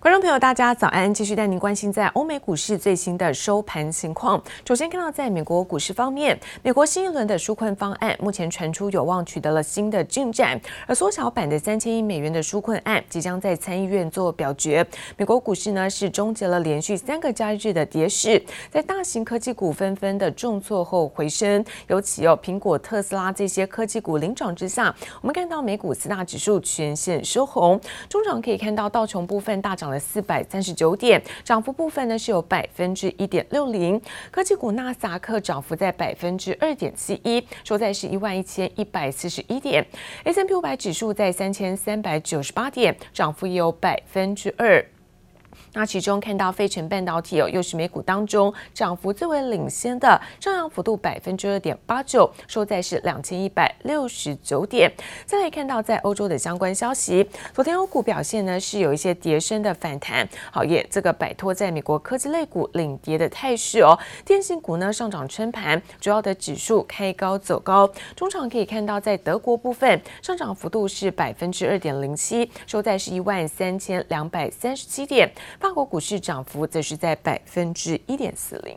观众朋友，大家早安！继续带您关心在欧美股市最新的收盘情况。首先看到，在美国股市方面，美国新一轮的纾困方案目前传出有望取得了新的进展，而缩小版的三千亿美元的纾困案即将在参议院做表决。美国股市呢是终结了连续三个交易日的跌势，在大型科技股纷纷的重挫后回升，尤其哦苹果、特斯拉这些科技股领涨之下，我们看到美股四大指数全线收红，中场可以看到道琼部分大涨。涨了四百三十九点，涨幅部分呢是有百分之一点六零。科技股纳斯达克涨幅在百分之二点七一，收在是一万一千一百四十一点。S&P 五百指数在三千三百九十八点，涨幅也有百分之二。那其中看到费城半导体哦，又是美股当中涨幅最为领先的，上扬幅度百分之二点八九，收在是两千一百六十九点。再来看到在欧洲的相关消息，昨天欧股表现呢是有一些跌升的反弹，好也这个摆脱在美国科技类股领跌的态势哦。电信股呢上涨撑盘，主要的指数开高走高。中场可以看到在德国部分上涨幅度是百分之二点零七，收在是一万三千两百三十七点。国股市涨幅则是在百分之一点四零。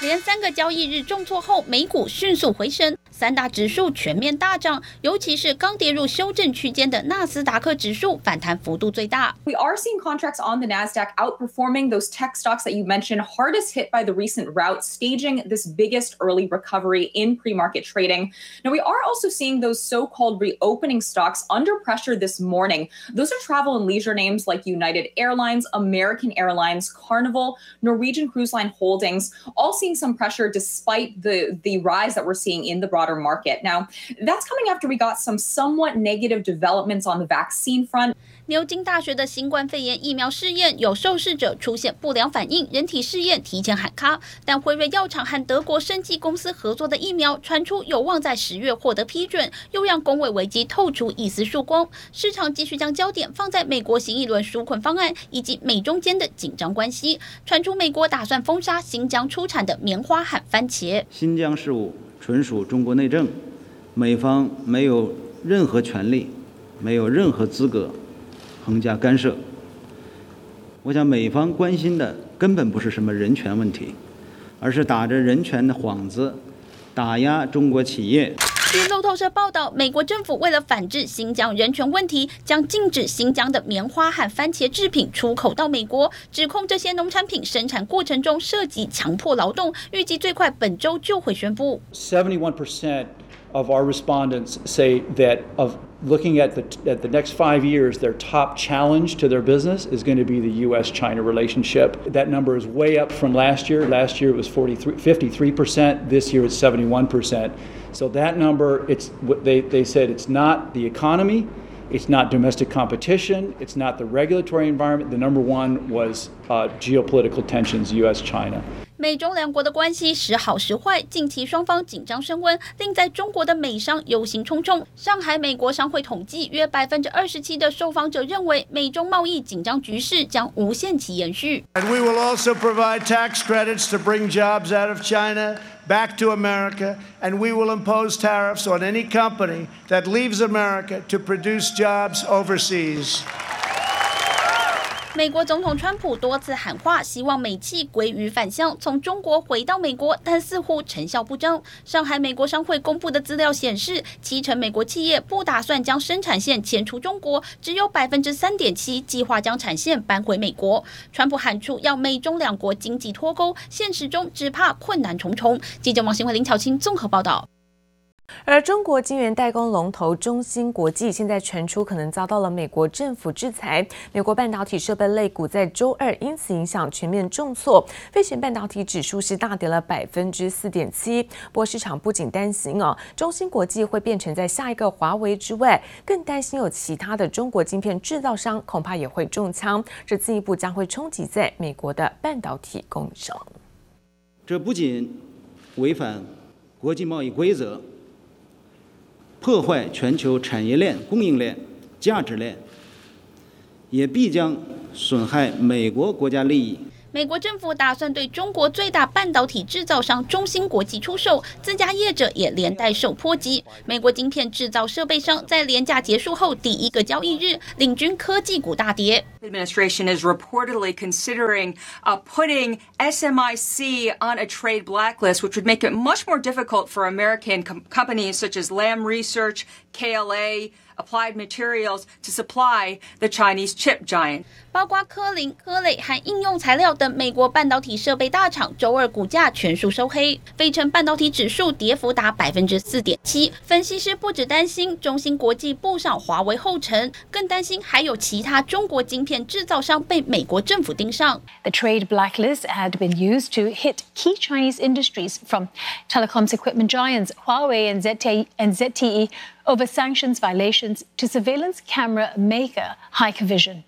连三个交易日重挫后，美股迅速回升，三大指数全面大涨，尤其是刚跌入修正区间的纳斯达克指数反弹幅度最大。We are seeing contracts on the Nasdaq outperforming those tech stocks that you mentioned, hardest hit by the recent rout, staging this biggest early recovery in pre-market trading. Now we are also seeing those so-called reopening stocks under pressure this morning. Those are travel and leisure names like United Airlines, American Airlines, Carnival, Norwegian Cruise Line Holdings, all seeing some pressure despite the, the rise that we're seeing in the broader market. Now, that's coming after we got some somewhat negative developments on the vaccine front. 牛津大学的新冠肺炎疫苗试验有受试者出现不良反应，人体试验提前喊卡。但辉瑞药厂和德国生技公司合作的疫苗传出有望在十月获得批准，又让公卫危机透出一丝曙光。市场继续将焦点放在美国新一轮纾困方案以及美中间的紧张关系。传出美国打算封杀新疆出产的棉花和番茄。新疆事务纯属中国内政，美方没有任何权利，没有任何资格。横加干涉，我想美方关心的根本不是什么人权问题，而是打着人权的幌子打压中国企业。据路透社报道，美国政府为了反制新疆人权问题，将禁止新疆的棉花和番茄制品出口到美国，指控这些农产品生产过程中涉及强迫劳动，预计最快本周就会宣布。Seventy-one percent of our respondents say that of looking at the at the next five years, their top challenge to their business is going to be the U.S.-China relationship. That number is way up from last year. Last year it was 43, 53 percent. This year it's 71 percent. So that number, it's what they, they said it's not the economy, it's not domestic competition, it's not the regulatory environment. The number one was uh, geopolitical tensions, U.S.-China. 美中两国的关系时好时坏，近期双方紧张升温，令在中国的美商忧心忡忡。上海美国商会统计，约百分之二十七的受访者认为，美中贸易紧张局势将无限期延续。And we will also provide tax credits to bring jobs out of China back to America, and we will impose tariffs on any company that leaves America to produce jobs overseas. 美国总统川普多次喊话，希望美企归于返乡，从中国回到美国，但似乎成效不彰。上海美国商会公布的资料显示，七成美国企业不打算将生产线迁出中国，只有百分之三点七计划将产线搬回美国。川普喊出要美中两国经济脱钩，现实中只怕困难重重。记者王新辉、林巧清综合报道。而中国晶圆代工龙头中芯国际现在传出可能遭到了美国政府制裁，美国半导体设备类股在周二因此影响全面重挫，费城半导体指数是大跌了百分之四点七。不过市场不仅担心哦，中芯国际会变成在下一个华为之外，更担心有其他的中国晶片制造商恐怕也会中枪，这进一步将会冲击在美国的半导体供应商。这不仅违反国际贸易规则。破坏全球产业链、供应链、价值链，也必将损害美国国家利益。美国政府打算对中国最大半导体制造商中芯国际出售，自家业者也连带受波及。美国晶片制造设备商在连假结束后第一个交易日，领军科技股大跌。Administration is reportedly considering uh, putting SMIC on a trade blacklist, which would make it much more difficult for American com companies such as Lam Research, KLA. Applied Materials to supply the Chinese chip giant，包括科林、科磊和应用材料等美国半导体设备大厂，周二股价全数收黑。费城半导体指数跌幅达百分之四点七。分析师不只担心中芯国际步上华为后尘，更担心还有其他中国晶片制造商被美国政府盯上。The trade blacklist had been used to hit key Chinese industries from telecoms equipment giants Huawei and ZTE and ZTE. over sanctions violations to surveillance camera maker Hikvision.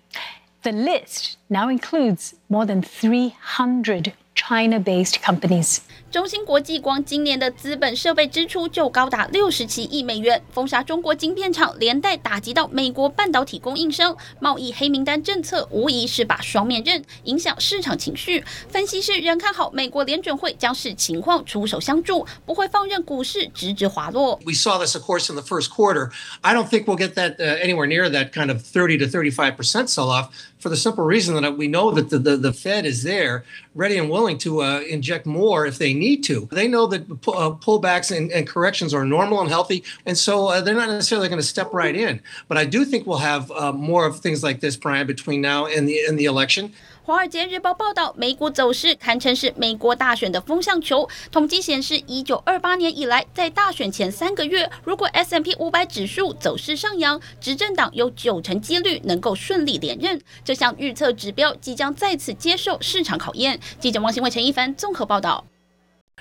The list now includes more than 300 China-based companies. 中芯国际光今年的资本设备支出就高达六十七亿美元，封杀中国晶片厂，连带打击到美国半导体供应商。贸易黑名单政策无疑是把双面刃，影响市场情绪。分析师仍看好美国联准会将视情况出手相助，不会放任股市直直滑落。We saw this, of course, in the first quarter. I don't think we'll get that uh, anywhere near that kind of 30 to 35 percent sell-off. For the simple reason that we know that the, the, the Fed is there, ready and willing to uh, inject more if they need to. They know that uh, pullbacks and, and, corrections are normal and healthy, and so uh, they're not necessarily going to step right in. But I do think we'll have uh, more of things like this, Brian, between now and the and the election.《华尔街日报》报道，美股走势堪称是美国大选的风向球。统计显示，一九二八年以来，在大选前三个月，如果 S&P 五百指数走势上扬，执政党有九成几率能够顺利连任。这项预测指标即将再次接受市场考验。记者王新伟、陈一凡综合报道。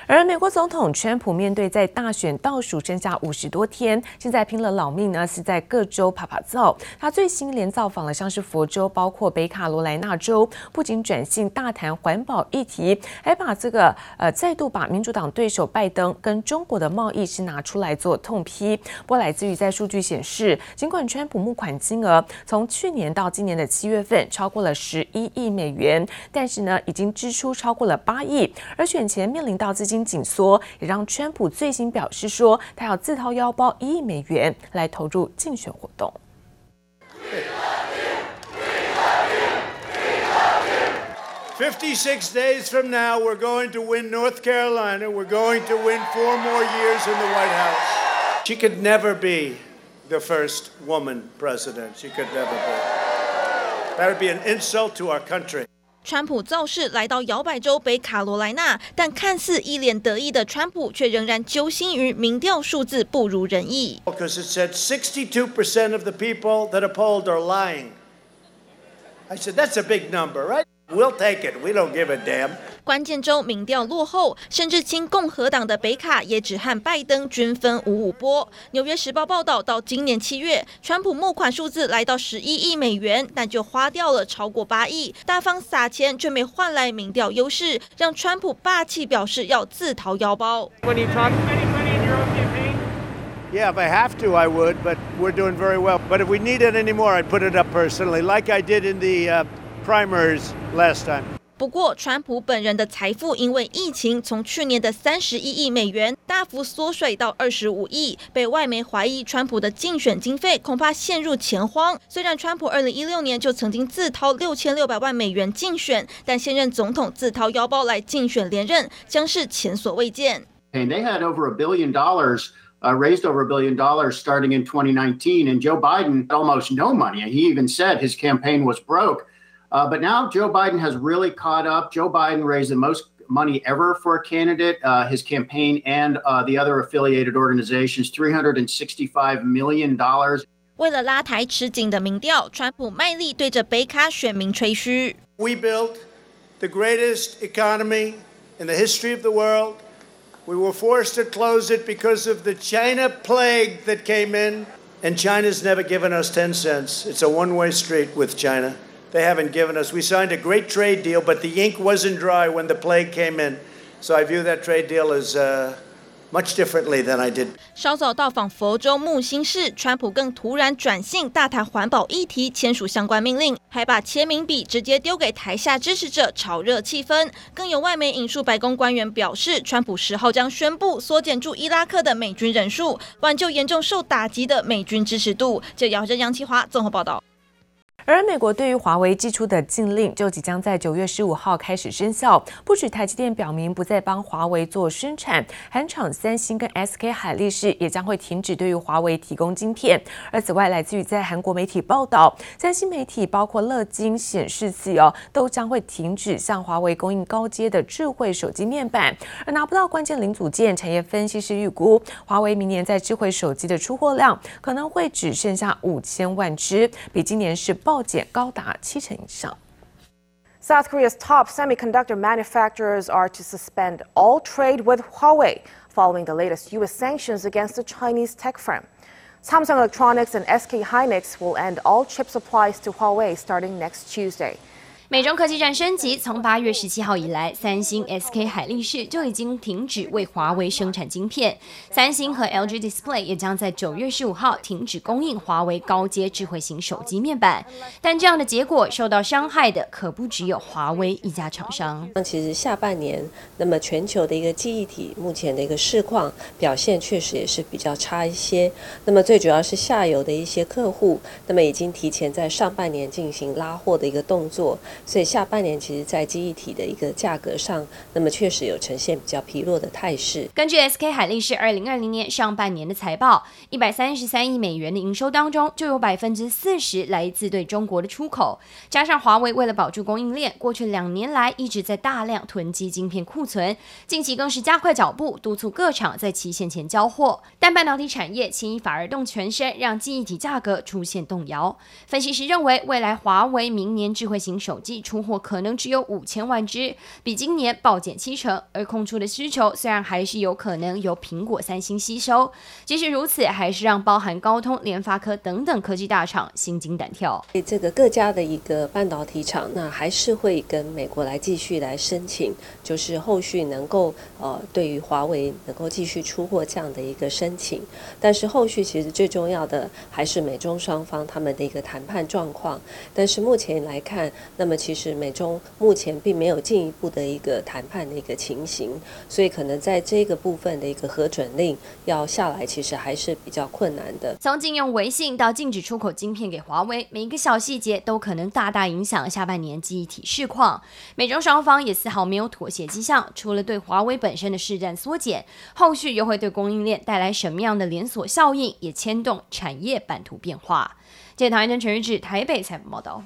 而美国总统川普面对在大选倒数剩下五十多天，现在拼了老命呢，是在各州趴趴走。他最新连造访了像是佛州，包括北卡罗来纳州，不仅转性大谈环保议题，还把这个呃再度把民主党对手拜登跟中国的贸易是拿出来做痛批。不过来自于在数据显示，尽管川普募款金额从去年到今年的七月份超过了十一亿美元，但是呢已经支出超过了八亿，而选前面临到自己金紧缩，也让川普最新表示说，他要自掏腰包一亿美元来投入竞选活动。Fifty-six days from now, we're going to win North Carolina. We're going to win four more years in the White House. She could never be the first woman president. She could never be. That would be an insult to our country. 川普造势来到摇摆州北卡罗来纳，但看似一脸得意的川普，却仍然揪心于民调数字不如人意。Because it said 62% of the people that are polled are lying. I said that's a big number, right? We'll take it. We don't give a damn. 关键州民调落后，甚至亲共和党的北卡也只和拜登均分五五波。纽约时报报道，到今年七月，川普募款数字来到十一亿美元，但就花掉了超过八亿，大方撒钱却没换来民调优势，让川普霸气表示要自掏腰包。Yeah, if I have to, I would, but we're doing very well. But if we need it anymore, I'd put it up personally, like I did in the uh, primaries last time. 不过，川普本人的财富因为疫情，从去年的三十一亿美元大幅缩水到二十五亿，被外媒怀疑川普的竞选经费恐怕陷入钱荒。虽然川普二零一六年就曾经自掏六千六百万美元竞选，但现任总统自掏腰包来竞选连任，将是前所未见。And they had over a billion dollars, uh, raised over a billion dollars starting in 2019, and Joe Biden almost no money. And he even said his campaign was broke. Uh, but now Joe Biden has really caught up. Joe Biden raised the most money ever for a candidate, uh, his campaign and uh, the other affiliated organizations, $365 million. 为了拉抬吃紧的民调，川普卖力对着北卡选民吹嘘。We built the greatest economy in the history of the world. We were forced to close it because of the China plague that came in, and China's never given us 10 cents. It's a one-way street with China. They haven't given us. We signed a great trade deal, but the ink wasn't dry when the plague came in. So I view that trade deal as uh, much differently than I did. 稍早到访佛州木星市，川普更突然转性，大谈环保议题，签署相关命令，还把签名笔直接丢给台下支持者，炒热气氛。更有外媒引述白宫官员表示，川普十号将宣布缩减驻伊拉克的美军人数，挽救严重受打击的美军支持度。这姚真、杨綺华综合报道。而美国对于华为寄出的禁令就即将在九月十五号开始生效，不止台积电表明不再帮华为做生产，韩厂三星跟 SK 海力士也将会停止对于华为提供晶片。而此外，来自于在韩国媒体报道，三星媒体包括乐金显示器哦，都将会停止向华为供应高阶的智慧手机面板。而拿不到关键零组件，产业分析师预估，华为明年在智慧手机的出货量可能会只剩下五千万只，比今年是暴 减高达七成以上。South Korea's top semiconductor manufacturers are to suspend all trade with Huawei following the latest U.S. sanctions against the Chinese tech firm. Samsung Electronics and SK Hynix will end all chip supplies to Huawei starting next Tuesday. 美中科技战升级，从八月十七号以来，三星、SK 海力士就已经停止为华为生产晶片。三星和 LG Display 也将在九月十五号停止供应华为高阶智慧型手机面板。但这样的结果受到伤害的可不只有华为一家厂商。那其实下半年，那么全球的一个记忆体目前的一个市况表现确实也是比较差一些。那么最主要是下游的一些客户，那么已经提前在上半年进行拉货的一个动作。所以下半年其实，在记忆体的一个价格上，那么确实有呈现比较疲弱的态势。根据 SK 海力士二零二零年上半年的财报，一百三十三亿美元的营收当中，就有百分之四十来自对中国的出口。加上华为为了保住供应链，过去两年来一直在大量囤积晶片库存，近期更是加快脚步，督促各厂在期限前交货。但半导体产业牵一发而动全身，让记忆体价格出现动摇。分析师认为，未来华为明年智慧型手机。出货可能只有五千万只，比今年暴减七成。而空出的需求虽然还是有可能由苹果、三星吸收，即使如此，还是让包含高通、联发科等等科技大厂心惊胆跳。这个各家的一个半导体厂，那还是会跟美国来继续来申请，就是后续能够呃，对于华为能够继续出货这样的一个申请。但是后续其实最重要的还是美中双方他们的一个谈判状况。但是目前来看，那么。其实美中目前并没有进一步的一个谈判的一个情形，所以可能在这个部分的一个核准令要下来，其实还是比较困难的。从禁用微信到禁止出口晶片给华为，每一个小细节都可能大大影响下半年记忆体市况。美中双方也丝毫没有妥协迹象，除了对华为本身的市占缩减，后续又会对供应链带来什么样的连锁效应，也牵动产业版图变化。记者唐安陈玉志台北采访报道。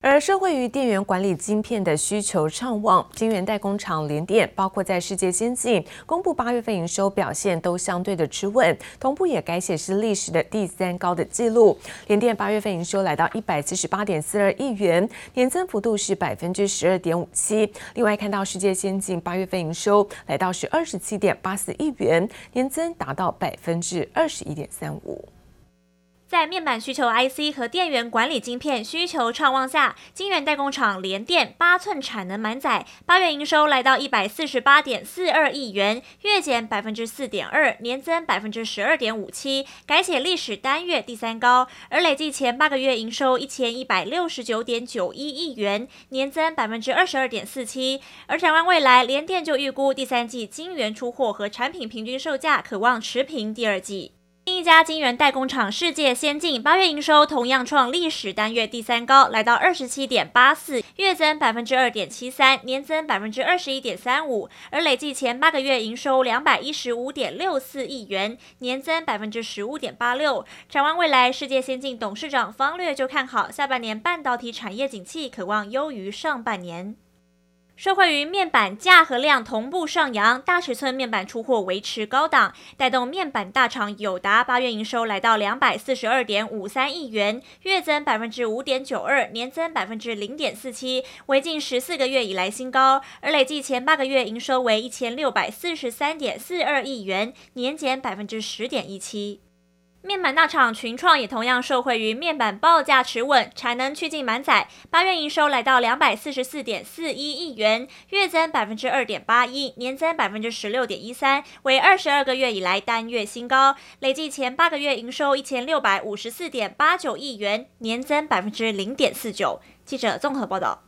而受惠于电源管理晶片的需求畅旺，晶圆代工厂联电，包括在世界先进公布八月份营收表现都相对的持稳，同步也改写是历史的第三高的纪录。联电八月份营收来到一百七十八点四二亿元，年增幅度是百分之十二点五七。另外看到世界先进八月份营收来到是二十七点八四亿元，年增达到百分之二十一点三五。在面板需求 IC 和电源管理晶片需求畅旺下，晶圆代工厂联电八寸产能满载，八月营收来到一百四十八点四二亿元，月减百分之四点二，年增百分之十二点五七，改写历史单月第三高。而累计前八个月营收一千一百六十九点九一亿元，年增百分之二十二点四七。而展望未来，联电就预估第三季晶圆出货和产品平均售价可望持平第二季。另一家晶圆代工厂世界先进八月营收同样创历史单月第三高，来到二十七点八四，月增百分之二点七三，年增百分之二十一点三五。而累计前八个月营收两百一十五点六四亿元，年增百分之十五点八六。展望未来，世界先进董事长方略就看好下半年半导体产业景气，可望优于上半年。受惠于面板价和量同步上扬，大尺寸面板出货维持高档，带动面板大厂友达八月营收来到两百四十二点五三亿元，月增百分之五点九二，年增百分之零点四七，为近十四个月以来新高。而累计前八个月营收为一千六百四十三点四二亿元，年减百分之十点一七。面板大厂群创也同样受惠于面板报价持稳，产能趋近满载，八月营收来到两百四十四点四一亿元，月增百分之二点八一，年增百分之十六点一三，为二十二个月以来单月新高。累计前八个月营收一千六百五十四点八九亿元，年增百分之零点四九。记者综合报道。